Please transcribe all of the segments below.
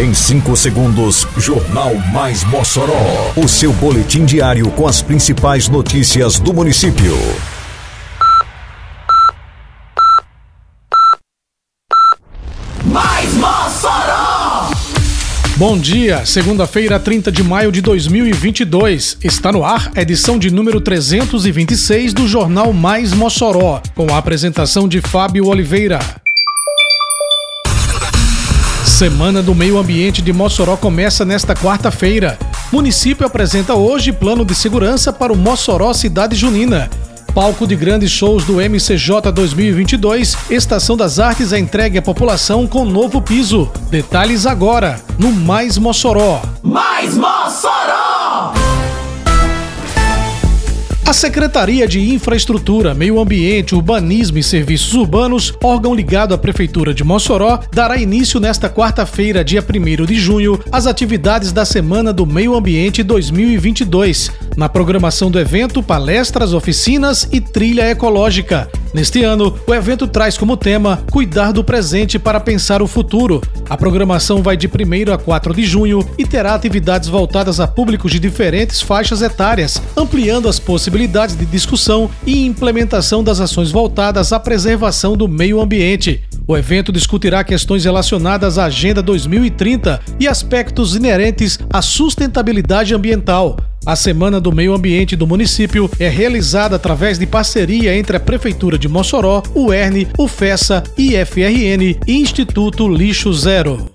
Em 5 segundos, Jornal Mais Mossoró. O seu boletim diário com as principais notícias do município. Mais Mossoró! Bom dia, segunda-feira, 30 de maio de 2022. Está no ar a edição de número 326 do Jornal Mais Mossoró, com a apresentação de Fábio Oliveira. Semana do Meio Ambiente de Mossoró começa nesta quarta-feira. Município apresenta hoje plano de segurança para o Mossoró Cidade Junina. Palco de grandes shows do MCJ 2022, Estação das Artes é entregue à população com novo piso. Detalhes agora, no Mais Mossoró. Mais Mossoró! A Secretaria de Infraestrutura, Meio Ambiente, Urbanismo e Serviços Urbanos, órgão ligado à Prefeitura de Mossoró, dará início nesta quarta-feira, dia 1 de junho, às atividades da Semana do Meio Ambiente 2022. Na programação do evento, palestras, oficinas e trilha ecológica. Neste ano, o evento traz como tema Cuidar do presente para pensar o futuro. A programação vai de 1 a 4 de junho e terá atividades voltadas a públicos de diferentes faixas etárias, ampliando as possibilidades de discussão e implementação das ações voltadas à preservação do meio ambiente. O evento discutirá questões relacionadas à Agenda 2030 e aspectos inerentes à sustentabilidade ambiental. A Semana do Meio Ambiente do município é realizada através de parceria entre a Prefeitura de Mossoró, o ERN, o FESA, IFRN e Instituto Lixo Zero.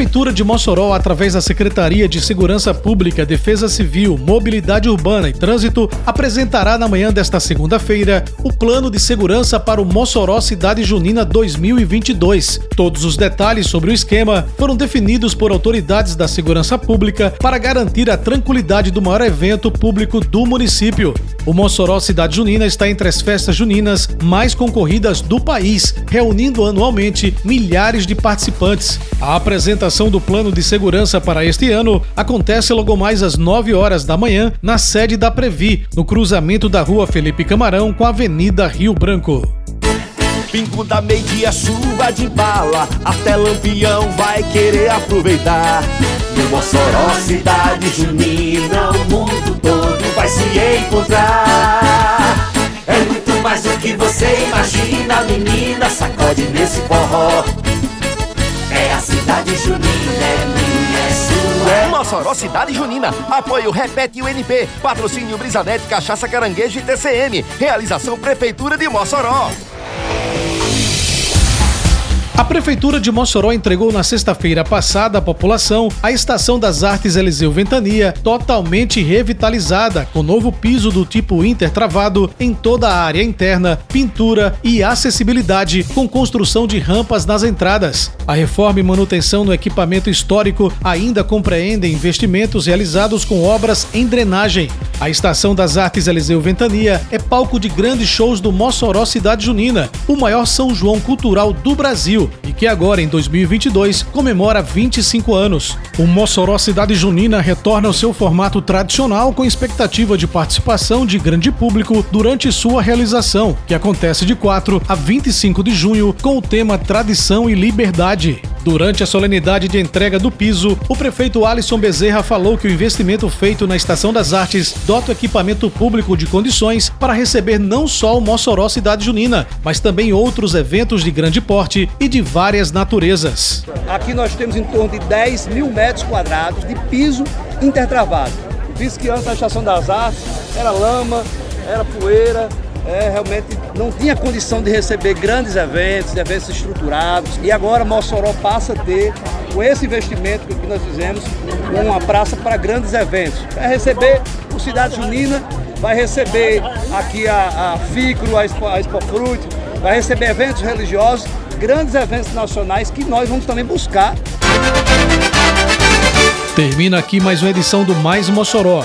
A Prefeitura de Mossoró, através da Secretaria de Segurança Pública, Defesa Civil, Mobilidade Urbana e Trânsito, apresentará na manhã desta segunda-feira o Plano de Segurança para o Mossoró Cidade Junina 2022. Todos os detalhes sobre o esquema foram definidos por autoridades da segurança pública para garantir a tranquilidade do maior evento público do município. O Mossoró Cidade Junina está entre as festas juninas mais concorridas do país, reunindo anualmente milhares de participantes. A apresentação do plano de segurança para este ano acontece logo mais às 9 horas da manhã na sede da Previ, no cruzamento da Rua Felipe Camarão com a Avenida Rio Branco. Pingo da meia chuva de bala, até Lampião vai querer aproveitar. No Mossoró, cidade junina, o mundo todo vai se encontrar. É muito mais do que você imagina, menina, sacode nesse forró. É a cidade junina, é minha, é sua. É Mossoró Cidade Junina. Apoio Repete UNP. Patrocínio Brisanete, Cachaça Caranguejo e TCM. Realização Prefeitura de Mossoró. A Prefeitura de Mossoró entregou na sexta-feira passada à população a Estação das Artes Eliseu Ventania, totalmente revitalizada, com novo piso do tipo intertravado em toda a área interna, pintura e acessibilidade, com construção de rampas nas entradas. A reforma e manutenção no equipamento histórico ainda compreendem investimentos realizados com obras em drenagem. A Estação das Artes Eliseu Ventania é palco de grandes shows do Mossoró Cidade Junina, o maior São João cultural do E que agora, em 2022, comemora 25 anos. O Mossoró Cidade Junina retorna ao seu formato tradicional com expectativa de participação de grande público durante sua realização, que acontece de 4 a 25 de junho com o tema Tradição e Liberdade. Durante a solenidade de entrega do piso, o prefeito Alisson Bezerra falou que o investimento feito na Estação das Artes dota o equipamento público de condições para receber não só o Mossoró Cidade Junina, mas também outros eventos de grande porte e de várias naturezas. Aqui nós temos em torno de 10 mil metros quadrados de piso intertravado. O piso que antes na Estação das Artes era lama, era poeira, é, realmente não tinha condição de receber grandes eventos, eventos estruturados. E agora Mossoró passa a ter, com esse investimento que nós fizemos, uma praça para grandes eventos. Vai receber o Cidade Junina, vai receber aqui a, a FICRO, a Expo, a Expo Fruit, vai receber eventos religiosos, grandes eventos nacionais que nós vamos também buscar. Termina aqui mais uma edição do Mais Mossoró,